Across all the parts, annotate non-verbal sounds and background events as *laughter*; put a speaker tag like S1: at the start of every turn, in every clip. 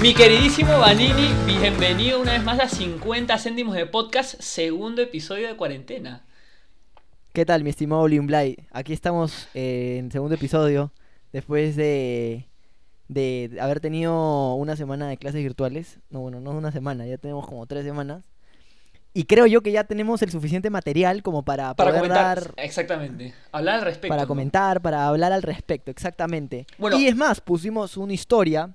S1: Mi queridísimo Vanini, bienvenido una vez más a 50 céntimos de podcast, segundo episodio de cuarentena.
S2: ¿Qué tal, mi estimado Blay? Aquí estamos eh, en segundo episodio, después de, de haber tenido una semana de clases virtuales. No, bueno, no una semana, ya tenemos como tres semanas. Y creo yo que ya tenemos el suficiente material como para,
S1: Para
S2: poder
S1: comentar,
S2: dar-
S1: exactamente, hablar al respecto.
S2: para
S1: ¿no?
S2: comentar, para hablar al respecto, exactamente.
S1: Bueno.
S2: y es más, pusimos una historia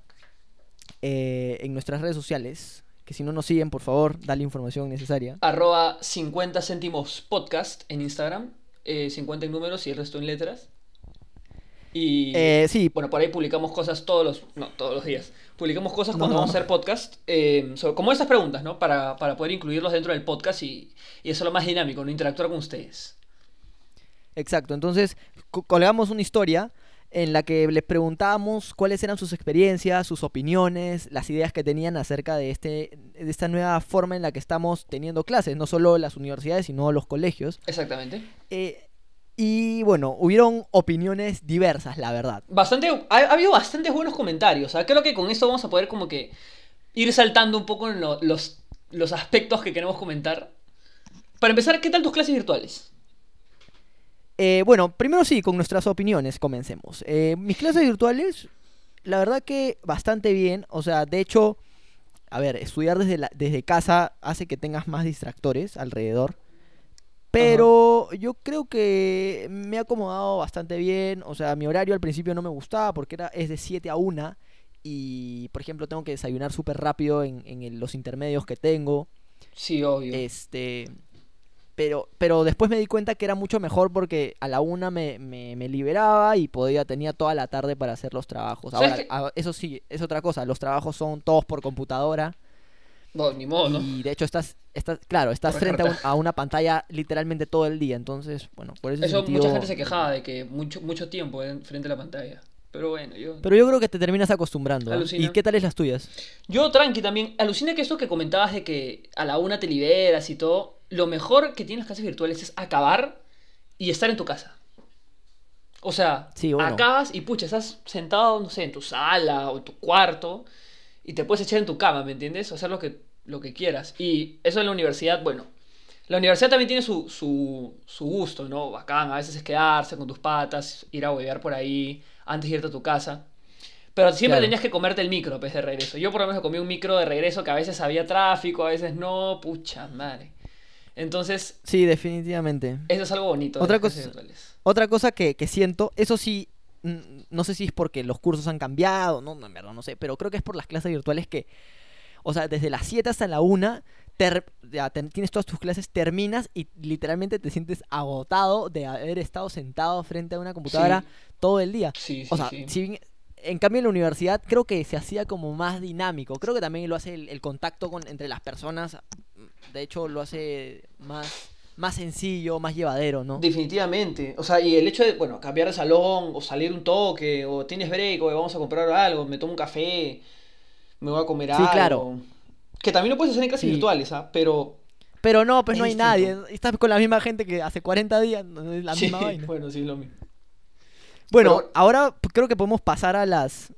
S2: eh, en nuestras redes sociales, que si no nos siguen, por favor, dale información necesaria.
S1: Arroba 50 céntimos podcast en Instagram, eh, 50 en números y el resto en letras. Y
S2: Eh, sí,
S1: bueno, por ahí publicamos cosas todos los, no, todos los días. Publicamos cosas cuando
S2: No.
S1: vamos a hacer podcast, eh, sobre- como esas preguntas, ¿no? Para, para poder incluirlos dentro del podcast y, y hacerlo más dinámico, ¿no? Interactuar con ustedes.
S2: Exacto, entonces co- colgamos una historia en la que les preguntábamos cuáles eran sus experiencias, sus opiniones, las ideas que tenían acerca de, este, de esta nueva forma en la que estamos teniendo clases, no solo las universidades, sino los colegios.
S1: Exactamente.
S2: Eh, y bueno, hubieron opiniones diversas, la verdad.
S1: Bastante, ha, ha habido bastantes buenos comentarios. Sea, creo que con esto vamos a poder como que ir saltando un poco en lo- los, los aspectos que queremos comentar. Para empezar, ¿qué tal tus clases virtuales?
S2: Eh, bueno, primero sí, con nuestras opiniones comencemos. Eh, mis clases virtuales, la verdad que bastante bien. O sea, de hecho, a ver, estudiar desde, la- desde casa hace que tengas más distractores alrededor. Pero yo creo que me he acomodado bastante bien. O sea, mi horario al principio no me gustaba porque era, es de 7 a 1. Y, por ejemplo, tengo que desayunar súper rápido en, en el- los intermedios que tengo.
S1: Sí, obvio.
S2: Este. Pero, pero después me di cuenta que era mucho mejor porque a la una me, me, me liberaba y podía, tenía toda la tarde para hacer los trabajos.
S1: ¿Sabes
S2: Ahora, a- eso sí, es otra cosa. Los trabajos son todos por computadora.
S1: Bueno, ni modo, ¿no?
S2: Y de hecho estás, estás claro, estás frente a, un-
S1: carta.
S2: a una pantalla literalmente todo el día. Entonces, bueno, por ese
S1: Eso
S2: sentido-
S1: mucha gente se quejaba de que mucho, mucho tiempo en frente a la pantalla. Pero bueno, yo...
S2: Pero yo creo que te terminas acostumbrando. ¿ah? ¿Y qué tal es las tuyas?
S1: Yo tranqui también. Alucina que esto que comentabas de que a la una te liberas y todo. Lo mejor que tienen las clases virtuales es acabar y estar en tu casa. O sea,
S2: Sí, bueno.
S1: acabas y pucha, estás sentado, no sé, en tu sala o en tu cuarto y te puedes echar en tu cama, ¿me entiendes? O hacer lo que, lo que quieras. Y eso en la universidad, bueno. La universidad también tiene su, su, su gusto, ¿no? Bacán, a veces es quedarse con tus patas, ir a huevear por ahí, antes de irte a tu casa. Pero siempre
S2: Claro.
S1: tenías que comerte el micro, pues, de regreso. Yo por lo menos comí un micro de regreso que a veces había tráfico, a veces no, pucha madre. Entonces,
S2: Sí, definitivamente.
S1: eso es algo bonito.
S2: Otra cosa-. Otra cosa que, que siento, eso sí, no sé si es porque los cursos han cambiado, no, no, en verdad no sé, pero creo que es por las clases virtuales que, o sea, desde las 7 hasta la 1, ter- ya ten- tienes todas tus clases, terminas y literalmente te sientes agotado de haber estado sentado frente a una computadora
S1: Sí.
S2: todo el día.
S1: Sí, sí,
S2: O sea, si bien- en cambio en la universidad creo que se hacía como más dinámico. Creo que también lo hace el, el contacto con, entre las personas. De hecho, lo hace más, más sencillo, más llevadero, ¿no?
S1: Definitivamente. O sea, y el hecho de, bueno, cambiar de salón, o salir un toque, o tienes break, o vamos a comprar algo, me tomo un café, me voy a comer
S2: Sí,
S1: algo.
S2: claro.
S1: Que también lo puedes hacer en clases
S2: Sí.
S1: virtuales, ¿ah? Pero.
S2: Pero no, pues
S1: Es
S2: no hay
S1: distinto.
S2: nadie. Estás con la misma gente que hace 40 días. la
S1: sí,
S2: misma vaina.
S1: bueno, sí, es lo mismo.
S2: Bueno,
S1: Pero-
S2: ahora creo que podemos pasar a las.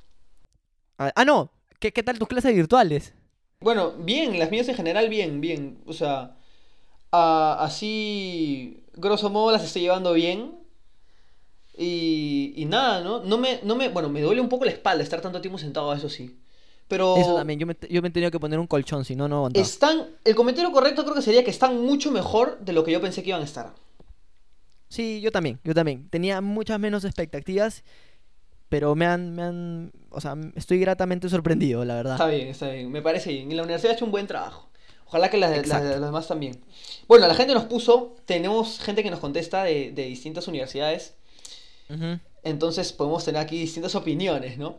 S2: Ah, no. ¿Qué, qué tal tus clases virtuales?
S1: Bueno, bien, las mías en general, bien, bien. O sea, a- así, grosso modo, las estoy llevando bien. Y, y nada, ¿no? No me, no me, bueno, me duele un poco la espalda estar tanto tiempo sentado, eso sí. Pero
S2: Eso también. Yo me, yo me he tenido que poner un colchón, si no, no aguantaba.
S1: están, el comentario correcto creo que sería que están mucho mejor de lo que yo pensé que iban a estar.
S2: Sí, yo también, yo también. Tenía muchas menos expectativas, pero me han, me han, o sea, estoy gratamente sorprendido, la verdad.
S1: Está bien, está bien, me parece bien. Y la universidad ha hecho un buen trabajo. Ojalá que las, las- demás también. Bueno, la gente nos puso, tenemos gente que nos contesta de, de distintas universidades. Entonces podemos tener aquí distintas opiniones, ¿no?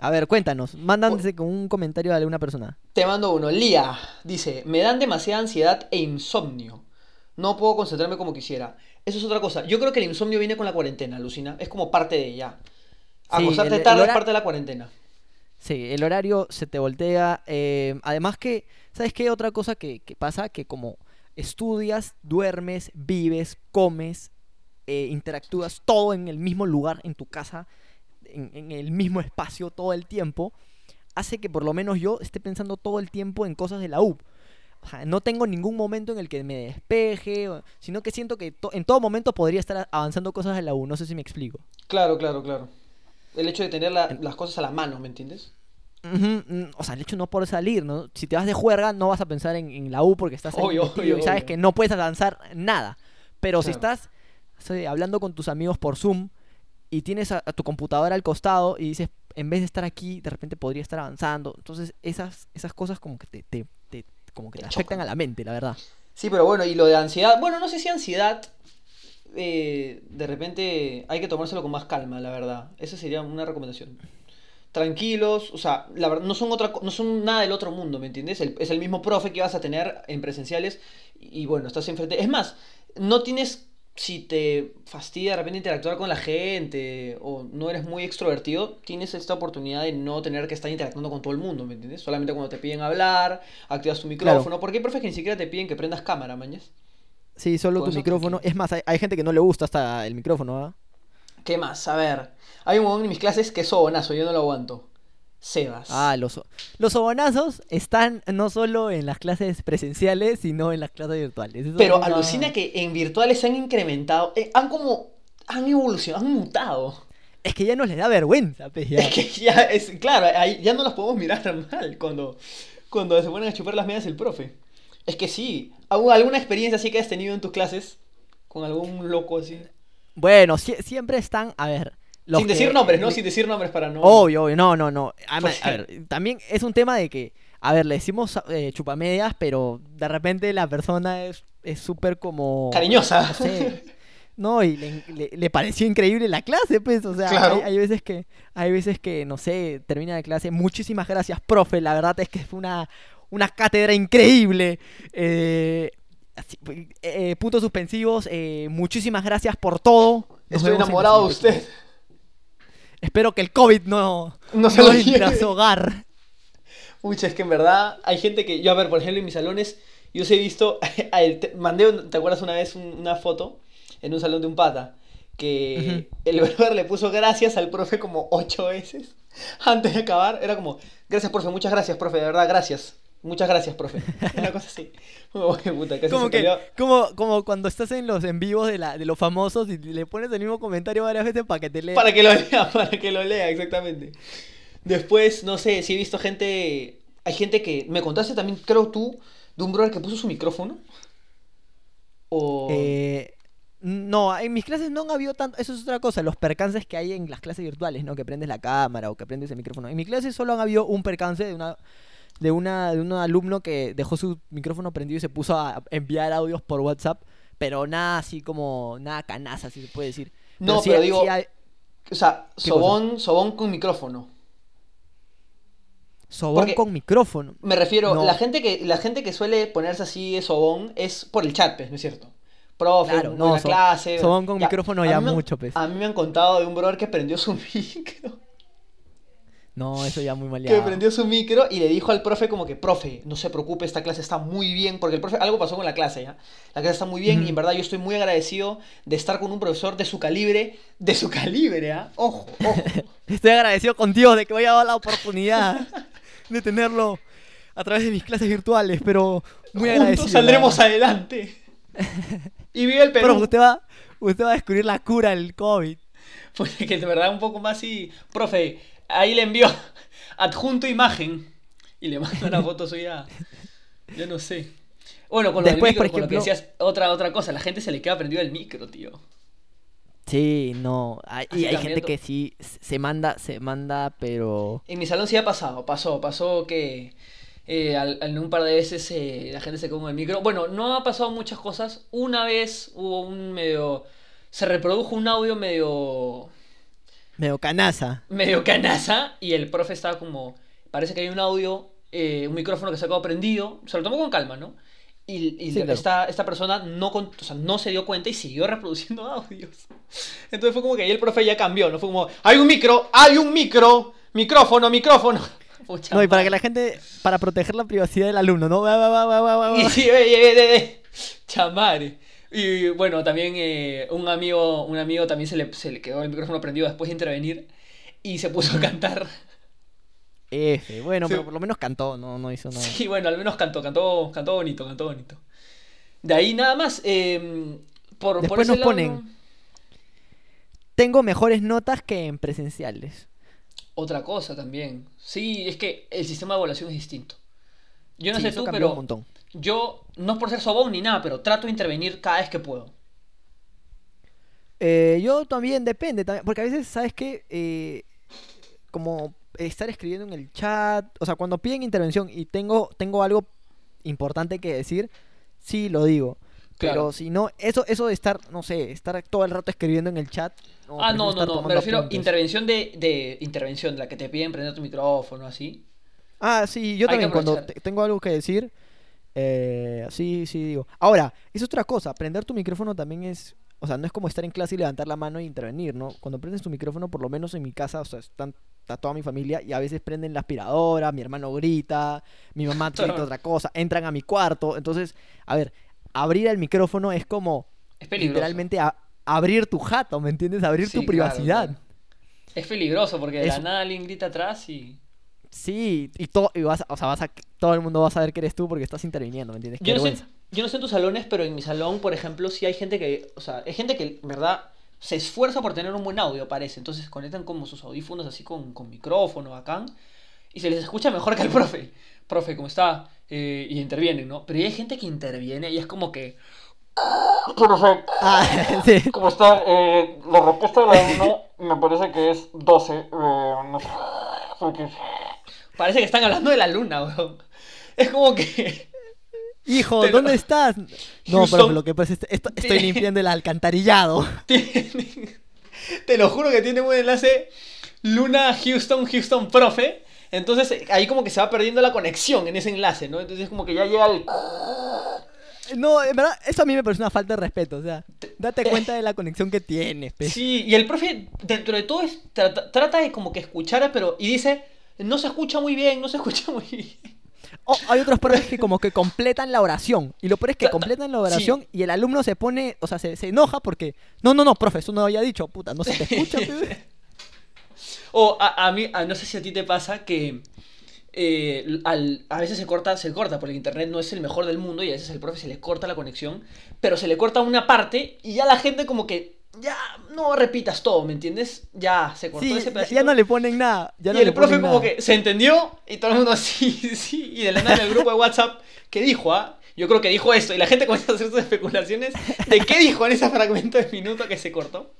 S2: A ver, cuéntanos. Mándanse con un comentario de alguna persona.
S1: Te mando uno. Lía dice: Me dan demasiada ansiedad e insomnio. No puedo concentrarme como quisiera. Eso es otra cosa. Yo creo que el insomnio viene con la cuarentena, Lucina. Es como parte de ella.
S2: Sí,
S1: Acostarte
S2: el
S1: tarde es parte de la cuarentena.
S2: Sí, el horario se te voltea. eh, además que, ¿sabes qué? Otra cosa que, que pasa, que como estudias, duermes, vives, comes, eh, interactúas todo en el mismo lugar, en tu casa, en, en el mismo espacio todo el tiempo, hace que por lo menos yo esté pensando todo el tiempo en cosas de la U. O sea, no tengo ningún momento en el que me despeje, sino que siento que to- en todo momento podría estar avanzando cosas de la U. No sé si me explico.
S1: Claro, claro, claro. El hecho de tener la- las cosas a la mano, ¿me entiendes?
S2: Mm, O sea, el hecho no por salir, ¿no? Si te vas de juerga, no vas a pensar en, en la U porque estás
S1: Obvio, obvio,
S2: y sabes
S1: obvio.
S2: que no puedes avanzar nada. Pero si estás hablando con tus amigos por Zoom y tienes a, a tu computadora al costado y dices, en vez de estar aquí, de repente podría estar avanzando. Entonces, esas, esas cosas como que te, te- te- como que
S1: Te
S2: te afectan a la mente, la verdad.
S1: Sí, pero bueno, y lo de ansiedad, bueno, no sé si ansiedad, eh, de repente hay que tomárselo con más calma, la verdad. Esa sería una recomendación. Tranquilos, o sea, la verdad, no son otra, no son nada del otro mundo, ¿me entiendes? El- es el mismo profe que vas a tener en presenciales y, bueno, estás enfrente. Es más, no tienes, si te fastidia de repente interactuar con la gente o no eres muy extrovertido, tienes esta oportunidad de no tener que estar interactuando con todo el mundo, ¿me entiendes? Solamente cuando te piden hablar, activas tu micrófono, porque hay profes que ni siquiera te piden que prendas cámara, mañas.
S2: Sí, solo tu micrófono. Es más, hay, hay gente que no le gusta hasta el micrófono, ¿ah?
S1: ¿Qué más? A ver, hay un momento en mis clases que es sobonazo, yo no lo aguanto. Sebas.
S2: Ah, los, los sobonazos están no solo en las clases presenciales, sino en las clases virtuales. Eso
S1: Pero alucina que en virtuales se han incrementado, eh, han como, han evolucionado, han mutado.
S2: Es que ya nos les da vergüenza, pues, ya.
S1: Es que ya, es, claro, ahí ya no las podemos mirar *laughs* mal cuando, cuando se ponen a chupar las medias el profe. Es que sí, ¿algún- ¿alguna experiencia así que has tenido en tus clases? Con algún loco así.
S2: Bueno, sie- siempre están, a ver.
S1: Sin decir
S2: que-
S1: nombres, ¿no? Sin decir nombres para no...
S2: Obvio, obvio, no, no, no. A, *laughs*
S1: Pues-
S2: a ver, también es un tema de que, a ver, le decimos eh, chupamedias, pero de repente la persona es es súper como...
S1: Cariñosa.
S2: No sé. No, y le, le- le pareció increíble la clase, pues, o sea,
S1: Claro.
S2: hay, hay veces que, hay veces que, no sé, termina la clase, muchísimas gracias, profe, la verdad es que fue una, una cátedra increíble. Eh, así, eh, puntos suspensivos, eh, muchísimas gracias por todo. Nos
S1: Estoy enamorado de usted.
S2: Espero que el COVID no,
S1: No se lo
S2: a su hogar.
S1: Pucha, es que en verdad hay gente que. Yo, a ver, por ejemplo, en mis salones, yo os he visto. *laughs* a él, te- mandé, ¿te acuerdas una vez un- una foto en un salón de un pata? Que el *laughs* brother le puso gracias al profe como ocho veces antes de acabar. Era como, gracias, profe, muchas gracias, profe, de verdad, gracias. Muchas gracias, profe. *laughs* Una cosa así. *laughs* Como que puta, casi
S2: Como que, como, como cuando estás en los en vivos de, la, de los famosos y le pones el mismo comentario varias veces para que te lea.
S1: Para que lo lea, *laughs* para que lo lea, exactamente. Después, no sé, si he visto gente. Hay gente que. Me contaste también, creo tú, de un brother que puso su micrófono. O.
S2: Eh, no, en mis clases no han habido tanto. Eso es otra cosa, los percances que hay en las clases virtuales, ¿no? Que prendes la cámara o que prendes el micrófono. En mi clase solo han habido un percance de una. De, una, de un alumno que dejó su micrófono prendido y se puso a enviar audios por WhatsApp, pero nada así como, nada canaza, si se puede decir.
S1: No,
S2: sí
S1: pero digo-
S2: sí hay-
S1: O sea,
S2: ¿Qué
S1: sobón, sobón con micrófono.
S2: sobón
S1: porque-
S2: con micrófono.
S1: Me refiero,
S2: No.
S1: la gente que la gente que suele ponerse así de sobón es por el chat, pues, ¿no es cierto? Profe,
S2: Claro,
S1: en
S2: no, so-
S1: clase.
S2: sobón con micrófono ya mucho, pues.
S1: A mí me han contado de un brother que prendió su *laughs* micro.
S2: No, eso ya muy
S1: que
S2: maleado.
S1: prendió su micro y le dijo al profe como que, profe, no se preocupe, esta clase está muy bien, porque el profe, algo pasó con la clase, ¿ya? La clase está muy bien y en verdad yo estoy muy agradecido de estar con un profesor de su calibre, de su calibre, ¿ah? Ojo, ojo. *laughs*
S2: Estoy agradecido con Dios de que me haya dado la oportunidad de tenerlo a través de mis clases virtuales, pero muy agradecido.
S1: Juntos
S2: la
S1: saldremos
S2: verdad.
S1: adelante. *laughs* Y vive el Perú.
S2: Pero usted va, usted va a descubrir la cura del COVID. *laughs*
S1: Pues que de verdad un poco más y, profe, ahí le envió *laughs* adjunto imagen y le manda una foto suya. Yo no sé. Bueno, con lo
S2: Después,
S1: del micro,
S2: por
S1: con lo que
S2: ejemplo-
S1: decías, otra, otra cosa, la gente se le queda prendido el micro, tío.
S2: Sí, no. hay- y hay gente que sí se manda, se manda, pero.
S1: En mi salón sí ha pasado, pasó, pasó que eh, al- un par de veces eh, la gente se con el micro. Bueno, no ha pasado muchas cosas. Una vez hubo un medio... Se reprodujo un audio medio...
S2: medio canaza.
S1: medio canaza y el profe estaba como... Parece que hay un audio, eh, un micrófono que se ha quedado prendido. Se lo tomó con calma, ¿no? Y, y
S2: Sí, claro.
S1: esta, esta persona no, o sea, no se dio cuenta y siguió reproduciendo *laughs* audios. Entonces fue como que ahí el profe ya cambió, ¿no? Fue como, hay un micro, hay un micro, micrófono, micrófono. *laughs* Pucha
S2: No, y para que la gente, para proteger la privacidad del alumno, ¿no? Va, va, va, va, va, va, *laughs* va.
S1: Y sí, ve, ve, ve, ve. Chamare. Y bueno, también eh, un amigo, un amigo también se le, se le quedó el micrófono prendido después de intervenir y se puso a cantar.
S2: F. Bueno,
S1: Sí.
S2: pero por lo menos cantó, no, no hizo nada.
S1: Sí, bueno, al menos cantó, cantó, cantó bonito, cantó bonito. De ahí nada más. eh, por, por
S2: Después
S1: ese
S2: nos
S1: lado,
S2: ponen- Tengo mejores notas que en presenciales.
S1: Otra cosa también. Sí, es que el sistema de evaluación es distinto. Yo no
S2: Sí,
S1: sé tú, pero
S2: un montón.
S1: Yo, no es por ser sobón ni nada, pero trato de intervenir cada vez que puedo.
S2: Eh, yo también depende, también, porque a veces, ¿sabes qué? Eh, como estar escribiendo en el chat, o sea, cuando piden intervención y tengo, tengo algo importante que decir, sí lo digo. Pero si no, eso, eso de estar, no sé, estar todo el rato escribiendo en el chat.
S1: ah, no, no, no. Me refiero a intervención de, de intervención, la que te piden prender tu micrófono, así.
S2: Ah, sí, yo
S1: Hay
S2: también cuando te- tengo algo que decir, eh, sí, sí digo. Ahora, es otra cosa, prender tu micrófono también es, o sea, no es como estar en clase y levantar la mano e intervenir, ¿no? Cuando prendes tu micrófono, por lo menos en mi casa, o sea, están, está toda mi familia y a veces prenden la aspiradora, mi hermano grita, mi mamá *laughs* grita otra cosa, entran a mi cuarto, entonces, a ver, abrir el micrófono es como
S1: Es peligroso.
S2: literalmente a- abrir tu jato, ¿me entiendes? Abrir
S1: Sí,
S2: tu privacidad.
S1: claro. Es peligroso porque de la nada alguien grita atrás y.
S2: Sí, y todo, y vas, a- o sea, vas a, todo el mundo va a saber que eres tú porque estás interviniendo, ¿me entiendes?
S1: Yo no, sé, yo no sé en tus salones, pero en mi salón, por ejemplo, sí hay gente que. O sea, hay gente que, en verdad, se esfuerza por tener un buen audio, parece. Entonces conectan como sus audífonos así con, con micrófono, bacán. Y se les escucha mejor que al *laughs* profe. Profe, ¿cómo está? Eh, y intervienen, ¿no? Pero hay gente que interviene y es como que. *coughs* Profe,
S2: Ah, *laughs* sí.
S1: ¿cómo está? Eh, la respuesta de la *laughs* 1 me parece que es 12. eh, no sé. porque- Parece que están hablando de la luna, weón. Es como que.
S2: Hijo,
S1: Te lo-
S2: ¿dónde estás? No,
S1: Houston.
S2: pero lo que pasa es que esto- estoy limpiando el alcantarillado. *laughs*
S1: Tiene- te lo juro que tiene un enlace Luna Houston Houston profe. Entonces ahí como que se va perdiendo la conexión en ese enlace, ¿no? Entonces como que ya llega el...
S2: No, en verdad, eso a mí me parece una falta de respeto. O sea, date cuenta de la conexión que tienes, pe.
S1: Sí, y el profe dentro de todo es- trata, trata de como que escuchar, pero... Y dice, no se escucha muy bien, no se escucha muy bien.
S2: O hay otros profes que como que *laughs* completan la oración. Y lo peor es que
S1: Ta- ta-
S2: completan la oración y el alumno se pone, o sea, se, se enoja porque... No, no, no, profe, eso no había dicho, puta, no se te escucha. *laughs*
S1: O a, a mí, a- no sé si a ti te pasa que eh, al- a veces se corta, se corta, porque el internet no es el mejor del mundo y a veces al profe se le corta la conexión, pero se le corta una parte y ya la gente como que ya no repitas todo, ¿me entiendes? Ya se cortó
S2: Sí,
S1: ese pedacito.
S2: ya no le ponen nada. Ya
S1: y
S2: no
S1: el
S2: le
S1: profe como
S2: nada.
S1: que se entendió y todo el mundo *laughs* sí, sí, y de la nada en el grupo de WhatsApp, ¿qué dijo? ah? Yo creo que dijo esto y la gente comienza a hacer sus especulaciones de qué dijo en ese fragmento de minuto que se cortó.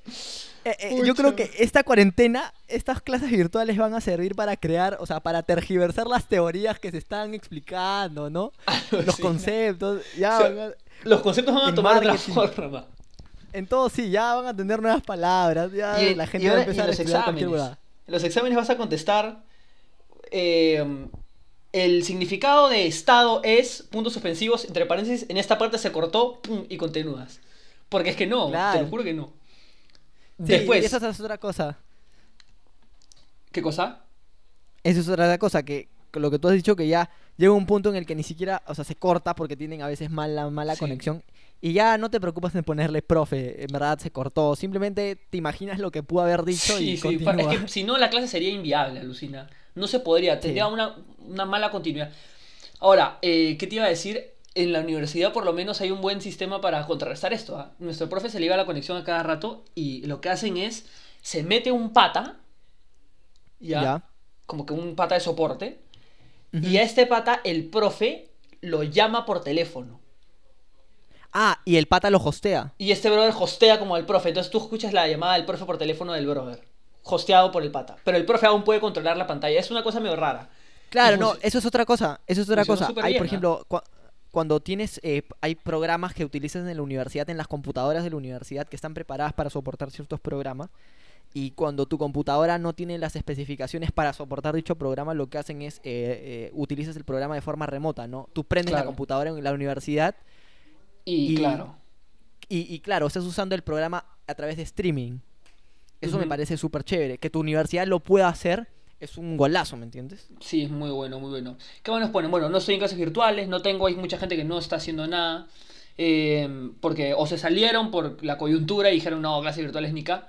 S2: Eh, eh, yo creo que esta cuarentena, estas clases virtuales van a servir para crear, o sea, para tergiversar las teorías que se están explicando, ¿no? *laughs* Los conceptos, ya,
S1: O sea,
S2: van a-
S1: Los conceptos van a tomar otra forma.
S2: En todo sí, ya van a tener nuevas palabras, ya
S1: Y-
S2: la
S1: y
S2: gente va a
S1: ahora-
S2: empezar a
S1: en los exámenes. En los exámenes vas a contestar. eh, el significado de estado es puntos suspensivos, entre paréntesis, en esta parte se cortó pum, y continúas. Porque es que no, te
S2: Claro.
S1: lo juro que no.
S2: Sí,
S1: Después,
S2: y esa es otra cosa.
S1: ¿qué cosa?
S2: Eso es otra cosa, que lo que tú has dicho, que ya llega un punto en el que ni siquiera, o sea, se corta porque tienen a veces mala, mala
S1: Sí.
S2: conexión. Y ya no te preocupas en ponerle profe, en verdad se cortó. Simplemente te imaginas lo que pudo haber dicho
S1: Sí,
S2: y
S1: sí,
S2: continúa.
S1: es que si no la clase sería inviable, alucina. No se podría, tendría una, una mala continuidad. Ahora, eh, ¿qué te iba a decir? En la universidad por lo menos hay un buen sistema para contrarrestar esto. ¿ah? Nuestro profe se le iba la conexión a cada rato y lo que hacen es, se mete un pata, ya,
S2: Ya.
S1: como que un pata de soporte, y a este pata el profe lo llama por teléfono.
S2: Ah, y el pata lo hostea.
S1: Y este brother hostea como al profe. Entonces tú escuchas la llamada del profe por teléfono del brother. Hosteado por el pata. Pero el profe aún puede controlar la pantalla. Es una cosa medio rara.
S2: Claro, no, eso es otra cosa. Eso es otra cosa. Hay,
S1: bien,
S2: por ejemplo, cua- cuando tienes, eh, hay programas que utilizas en la universidad, en las computadoras de la universidad, que están preparadas para soportar ciertos programas. Y cuando tu computadora no tiene las especificaciones para soportar dicho programa, lo que hacen es eh, eh, utilizas el programa de forma remota, ¿no? Tú prendes la computadora en la universidad
S1: Y,
S2: Y-
S1: claro.
S2: y, y claro, estás usando el programa a través de streaming. Eso me parece súper chévere. Que tu universidad lo pueda hacer es un golazo, ¿me entiendes?
S1: Sí, es muy bueno, muy bueno. ¿Qué más nos ponen? Bueno, no estoy en clases virtuales, no tengo, hay mucha gente que no está haciendo nada. eh, porque o se salieron por la coyuntura y dijeron, no, clases virtuales ni acá.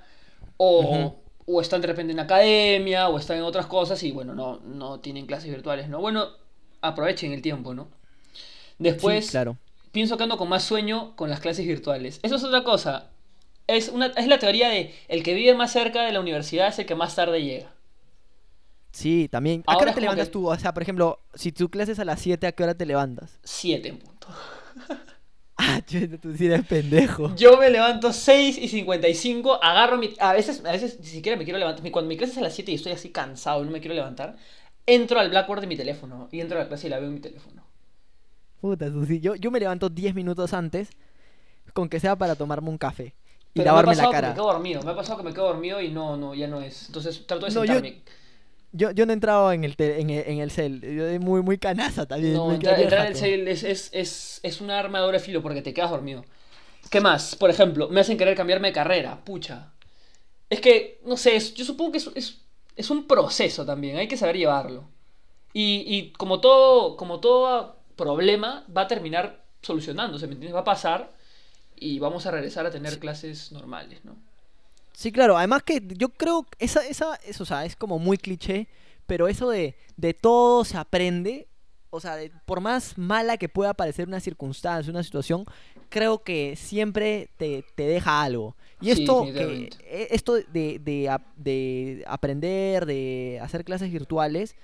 S1: O, o están de repente en academia, o están en otras cosas y bueno, no, no tienen clases virtuales, ¿no? Bueno, aprovechen el tiempo, ¿no? Después,
S2: Sí, claro.
S1: Pienso que ando con más sueño con las clases virtuales. Eso es otra cosa. Es, una, es la teoría de el que vive más cerca de la universidad es el que más tarde llega.
S2: Sí, también. ¿A qué hora te levantas
S1: que-
S2: tú? O sea, por ejemplo, si tu clase es a las 7, ¿a qué hora te levantas?
S1: 7 en punto. *laughs*
S2: Ah, chuta, tú sí eres pendejo.
S1: Yo me levanto 6 y 55, agarro mi... A veces, a veces ni siquiera me quiero levantar. Cuando mi clase es a las 7 y estoy así cansado y no me quiero levantar, entro al Blackboard de mi teléfono y entro a la clase y la veo en mi teléfono.
S2: Puta, Susi. Yo, yo me levanto 10 minutos antes, con que sea para tomarme un café y
S1: Pero
S2: lavarme
S1: me ha
S2: la
S1: que
S2: cara.
S1: me quedo dormido. Me ha pasado que me quedo dormido y no, no, ya no es. Entonces trato de
S2: No, yo-
S1: sentarme.
S2: Yo, yo no he entrado en el, te- en el, en el cel. Yo soy muy, muy canaza también.
S1: No,
S2: me
S1: entrar, en el sale es, es, es, es un arma de doble filo porque te quedas dormido. ¿Qué más? Por ejemplo, me hacen querer cambiarme de carrera. Pucha. Es que, no sé, es- yo supongo que es, es, es un proceso también. Hay que saber llevarlo. Y, y como todo, como todo problema, va a terminar solucionándose, ¿me entiendes? Va a pasar y vamos a regresar a tener clases normales, ¿no?
S2: Sí, claro. Además que yo creo que esa, esa, eso, o sea, es como muy cliché, pero eso de, de todo se aprende, o sea, de- por más mala que pueda parecer una circunstancia, una situación, creo que siempre te, te deja algo. Y
S1: Sí,
S2: esto, que,
S1: definitivamente.
S2: e- esto de, de, de aprender, de hacer clases virtuales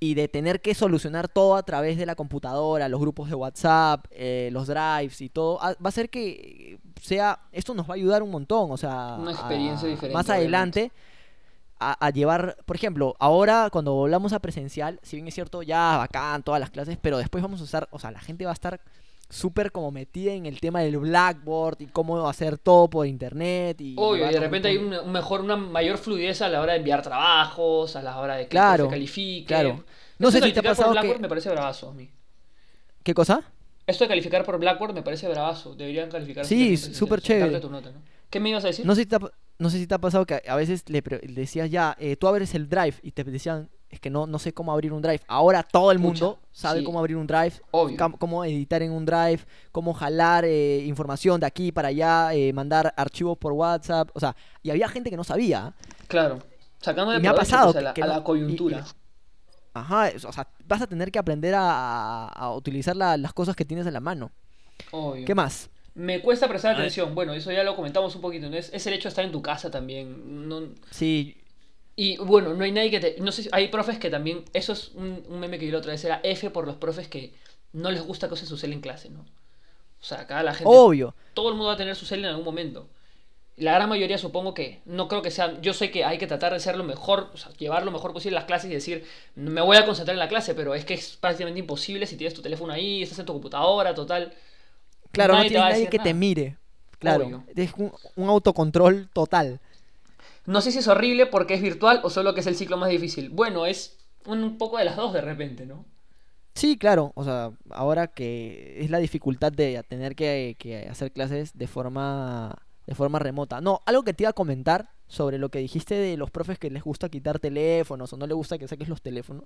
S2: y de tener que solucionar todo a través de la computadora, los grupos de WhatsApp, eh, los drives y todo, a- va a hacer que sea, esto nos va a ayudar un montón, o sea,
S1: Una experiencia
S2: a-
S1: diferente,
S2: Más adelante a, a llevar, por ejemplo, ahora cuando volvamos a presencial, si bien es cierto, ya bacán todas las clases, pero después vamos a usar, o sea, la gente va a estar súper como metida en el tema del Blackboard y cómo hacer todo por internet y
S1: Obvio, y de repente hay un, un mejor, una mayor fluidez a la hora de enviar trabajos, a la hora de que
S2: Claro,
S1: se califique.
S2: claro. No
S1: Esto
S2: sé si te ha pasado
S1: Blackboard
S2: que-
S1: me parece bravazo a mí.
S2: ¿Qué cosa?
S1: Esto de calificar por Blackboard me parece bravazo. Deberían calificar.
S2: Sí, súper chévere.
S1: tu nota, ¿no? ¿Qué me ibas a decir?
S2: No sé si te ha, no sé si te ha pasado que a veces le decías ya, eh, tú abres el drive y te decían, es que no, no sé cómo abrir un drive. Ahora todo el mundo sabe
S1: sí.
S2: cómo abrir un drive,
S1: Obvio.
S2: cómo editar en un drive, cómo jalar eh, información de aquí para allá, eh, mandar archivos por WhatsApp. O sea, y había gente que no sabía.
S1: Claro. Sacando de
S2: me ha pasado
S1: pues, a la,
S2: que
S1: a la coyuntura.
S2: y- Ajá, o sea, vas a tener que aprender a, utilizar la- las cosas que tienes en la mano.
S1: Obvio.
S2: ¿Qué más?
S1: Me cuesta prestar atención. Bueno, eso ya lo comentamos un poquito. ¿no? Es, es el hecho de estar en tu casa también. No,
S2: Sí,
S1: Y bueno, no hay nadie que te. No sé si hay profes que también. Eso es un, un meme que vi la otra vez. Era F por los profes que no les gusta que usen su cel en clase, ¿no? O sea, acá la gente.
S2: obvio.
S1: Todo el mundo va a tener su cel en algún momento. La gran mayoría supongo que. No creo que sea. Yo sé que hay que tratar de ser lo mejor. O sea, llevar lo mejor posible las clases y decir. Me voy a concentrar en la clase, pero es que es prácticamente imposible si tienes tu teléfono ahí, estás en tu computadora, total.
S2: Claro,
S1: Nadie
S2: no tienes nadie que te mire. Claro,
S1: Obvio.
S2: es un, un autocontrol total.
S1: No sé si es horrible porque es virtual o solo que es el ciclo más difícil. Bueno, es un poco de las dos de repente, ¿no?
S2: Sí, claro, o sea, ahora que es la dificultad de tener que, que hacer clases de forma de forma remota. No, algo que te iba a comentar sobre lo que dijiste de los profes que les gusta quitar teléfonos o no les gusta que saques los teléfonos.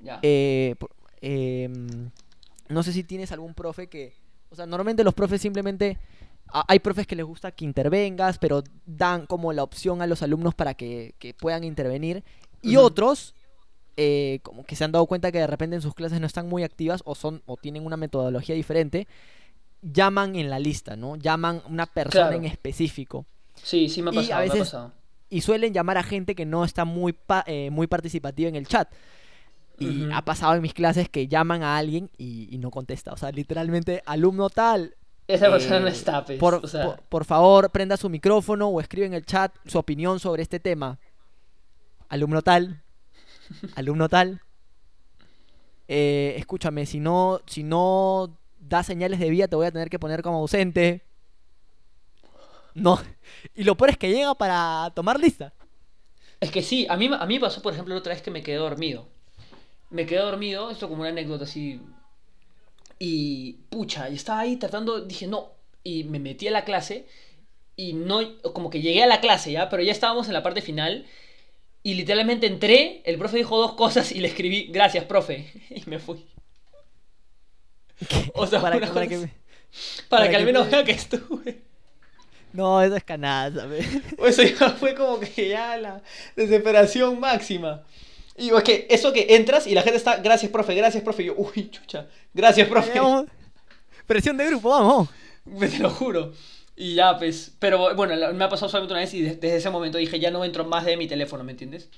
S1: Ya.
S2: Eh, em, no sé si tienes algún profe que, o sea, normalmente los profes simplemente hay profes que les gusta que intervengas, pero dan como la opción a los alumnos para que, que puedan intervenir. Y otros, eh, como que se han dado cuenta que de repente en sus clases no están muy activas o son o tienen una metodología diferente, llaman en la lista, ¿no? Llaman una persona
S1: Claro.
S2: en específico.
S1: Sí, sí me ha
S2: y a
S1: pasado, me ha
S2: veces-
S1: pasado.
S2: Y suelen llamar a gente que no está muy, pa- eh, muy participativa en el chat. Y ha pasado en mis clases que llaman a alguien y, y no contesta. O sea, literalmente, alumno tal.
S1: Esa persona
S2: eh,
S1: no está, pues,
S2: por,
S1: o sea,
S2: por- por favor, prenda su micrófono o escribe en el chat su opinión sobre este tema. Alumno tal. alumno tal. eh, escúchame, si no, si no da señales de vida, te voy a tener que poner como ausente. No. Y lo peor es que llega para tomar lista.
S1: Es que sí, a mí, a mí pasó, por ejemplo, la otra vez que me quedé dormido. Me quedé dormido, esto como una anécdota así. Y pucha, y estaba ahí tratando, dije no, y me metí a la clase y no, como que llegué a la clase ya, pero ya estábamos en la parte final y literalmente entré, el profe dijo dos cosas y le escribí, gracias, profe, *laughs* y me fui. O sea,
S2: para,
S1: una
S2: que- para
S1: cosa
S2: que,
S1: así. Para,
S2: para
S1: que al menos
S2: te-
S1: vea que estuve.
S2: No, eso es canasta, ve. *laughs*
S1: Eso ya fue como que ya la desesperación máxima. Y digo, es que eso que entras y la gente está, gracias, profe, gracias, profe. Y yo, uy, chucha, gracias, profe.
S2: Vamos. Presión de grupo, vamos. *laughs*
S1: Te lo juro. Y ya, pues. Pero bueno, me ha pasado solamente una vez y de- desde ese momento dije, ya no entro más de mi teléfono, ¿me entiendes?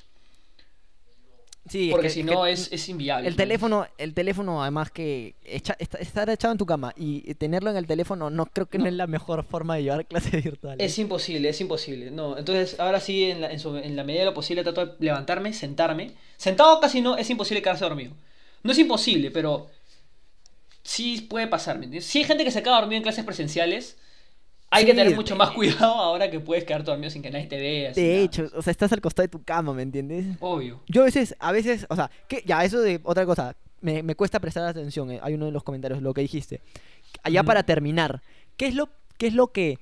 S2: Sí, es
S1: Porque
S2: que-
S1: si no es, es inviable.
S2: El
S1: ¿no?
S2: teléfono, el teléfono además que echa- está- estar echado en tu cama y tenerlo en el teléfono no creo que no,
S1: No.
S2: es la mejor forma de llevar clases virtuales.
S1: Es imposible, es imposible. No, entonces ahora sí, en la, en su- en la medida de lo posible, trato de levantarme, sentarme. Sentado casi no, es imposible quedarse dormido. No es imposible, pero sí puede pasar, ¿me entiendes? Si hay gente que se queda dormido en clases presenciales, hay que
S2: Sí,
S1: tener mucho más cuidado ahora que puedes quedarte dormido sin que nadie te vea.
S2: de
S1: nada.
S2: hecho, o sea, estás al costado de tu cama, ¿me entiendes?
S1: Obvio.
S2: Yo a veces, a veces, o sea, que ya eso de otra cosa, me, me cuesta prestar atención, eh, hay uno de los comentarios, lo que dijiste. Allá
S1: Ujú.
S2: para terminar, ¿qué es lo, qué es lo que,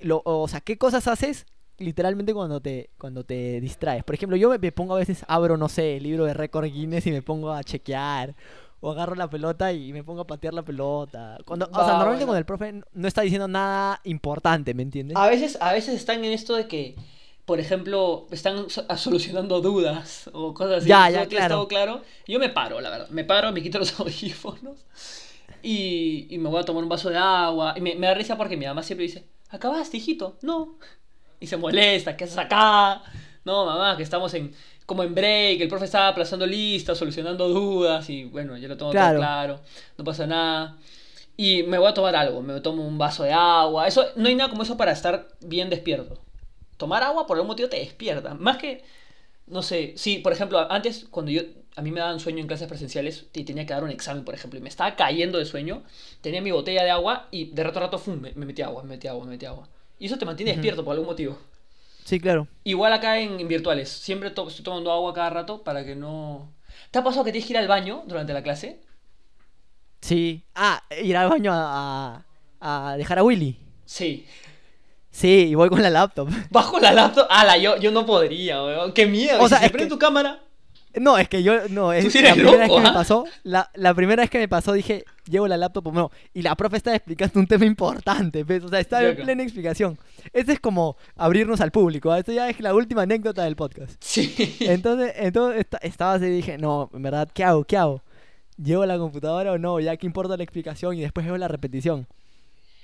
S2: lo, o sea, qué cosas haces literalmente cuando te, cuando te distraes? Por ejemplo, yo me, me pongo a veces, abro, no sé, el libro de récord Guinness y me pongo a chequear. O agarro la pelota y me pongo a patear la pelota. Cuando, o sea, normalmente
S1: bueno.
S2: cuando el profe no está diciendo nada importante, ¿me entiendes?
S1: A veces, a veces están en esto de que, por ejemplo, están solucionando dudas o cosas así.
S2: Ya, ya, claro.
S1: claro. Yo me paro, la verdad. Me paro, me quito los *laughs* audífonos y, y me voy a tomar un vaso de agua. Y me, me da risa porque mi mamá siempre dice, ¿acabaste, hijito? No. Y se molesta, ¿qué haces acá? No, mamá, que estamos en como en break, el profe estaba aplazando listas, solucionando dudas y bueno, yo lo tengo
S2: Claro.
S1: todo claro, no pasa nada. Y me voy a tomar algo, me tomo un vaso de agua. Eso, no hay nada como eso para estar bien despierto. Tomar agua por algún motivo te despierta. Más que, no sé, sí, por ejemplo, antes cuando yo, a mí me daban sueño en clases presenciales y tenía que dar un examen, por ejemplo, y me estaba cayendo de sueño, tenía mi botella de agua y de rato a rato, fum, me, me metí agua, me metí agua, me metí agua. Y eso te mantiene despierto por algún motivo.
S2: Sí, claro.
S1: Igual acá en, en virtuales, siempre to- estoy tomando agua cada rato para que no... ¿Te ha pasado que tienes que ir al baño durante la clase?
S2: Sí. Ah, ir al baño a, a, a dejar a Willy.
S1: Sí.
S2: Sí, y voy con la laptop. *laughs*
S1: Bajo la laptop. Ala, yo, yo no podría, weón. Qué miedo.
S2: O
S1: ¿Y
S2: sea,
S1: si
S2: es que-
S1: tu cámara.
S2: No, es que yo, no, es
S1: Tú sí
S2: la primera vez que me
S1: ¿ah?
S2: pasó, la, la primera vez que me pasó dije, llevo la laptop, o no, y la profe estaba explicando un tema importante, ¿ves? o sea, estaba en plena explicación. Este es como abrirnos al público, ¿ah? esto ya es la última anécdota del podcast.
S1: Sí.
S2: Entonces, entonces esta- estaba así y dije, no, en verdad, ¿qué hago? ¿Qué hago? ¿Llevo la computadora o no? Ya que importa la explicación y después veo la repetición.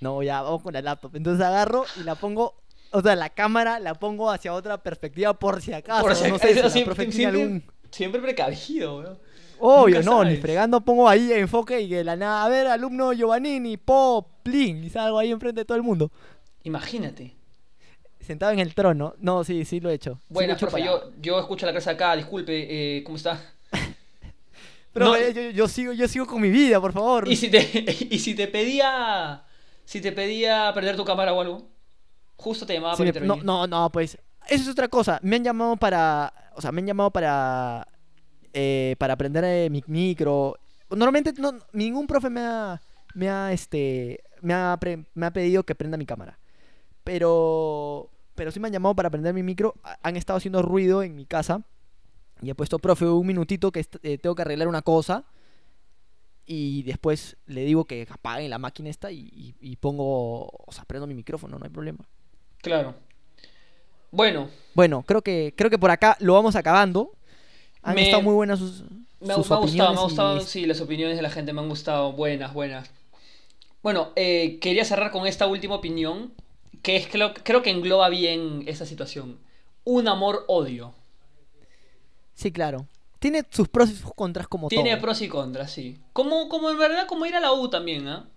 S2: No, ya, vamos con la laptop. Entonces agarro y la pongo, o sea, la cámara la pongo hacia otra perspectiva por si acaso.
S1: Por si
S2: no
S1: acaso,
S2: sé, si
S1: siempre, siempre,
S2: algún...
S1: siempre precavido, weón.
S2: Obvio, no, ni
S1: sabes.
S2: fregando pongo ahí enfoque y que la nada, a ver, alumno Giovannini, pop, plin, y salgo ahí enfrente de todo el mundo.
S1: Imagínate.
S2: Sentado en el trono. No, sí, sí lo he hecho. Sí he
S1: Buenas,
S2: hecho
S1: profe. Yo, yo escucho la clase acá. Disculpe, eh, ¿cómo está? *laughs*
S2: Pero
S1: no,
S2: eh, yo, yo sigo, yo sigo con mi vida, por favor.
S1: ¿Y si te, *laughs* y si te pedía. Si te pedía perder tu cámara o algo? Justo te llamaba
S2: Sí,
S1: para
S2: me- no, no, no, pues. Eso es otra cosa. Me han llamado para. O sea, me han llamado para. Eh, para aprender eh, mi micro. Normalmente no, ningún profe me ha. Me ha este. Me ha, pre- me ha pedido que prenda mi cámara. Pero. Pero sí me han llamado para aprender mi micro. ha- Han estado haciendo ruido en mi casa. Y he puesto, profe, un minutito que eh, tengo que arreglar una cosa. Y después le digo que apaguen la máquina esta y, y- y pongo. O sea, prendo mi micrófono, no hay problema.
S1: Claro. Bueno,
S2: Bueno, creo que, creo que por acá lo vamos acabando. Han
S1: Me-
S2: estado muy buenas sus,
S1: me,
S2: sus
S1: me ha gustado, me ha
S2: opiniones
S1: gustado.
S2: y-
S1: Sí, las opiniones de la gente me han gustado. Buenas, buenas. Bueno, eh, quería cerrar con esta última opinión. Que es, creo, creo que engloba bien esa situación. Un amor-odio.
S2: Sí, claro. Tiene sus pros y sus contras como
S1: Tiene
S2: todo.
S1: pros y contras, sí. Como, como en verdad, como ir a la U también, ¿ah?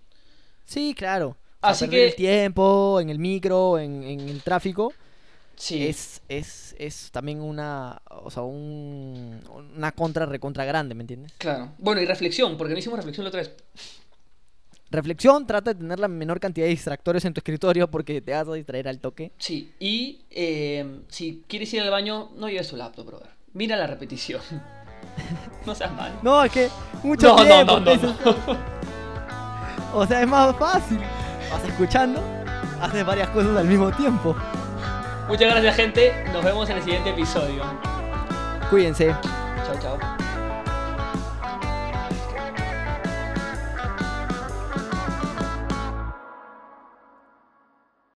S2: Sí, claro. O sea,
S1: Así que-
S2: el tiempo, en el micro, en, en el tráfico,
S1: Sí.
S2: es, es, es también una, o sea, un, una contra recontra grande, ¿me entiendes?
S1: Claro. Bueno, y reflexión, porque no hicimos reflexión la otra vez.
S2: Reflexión, trata de tener la menor cantidad de distractores en tu escritorio porque te vas a distraer al toque.
S1: Sí. Y eh, si quieres ir al baño, no lleves tu laptop, brother. Mira la repetición. *laughs* no seas mal.
S2: No, es que mucho
S1: No,
S2: tiempo.
S1: no, no,
S2: pues,
S1: no.
S2: O sea, es más fácil. Vas escuchando, haces varias cosas al mismo tiempo.
S1: Muchas gracias, gente. Nos vemos en el siguiente episodio.
S2: Cuídense.
S1: Chao, chao.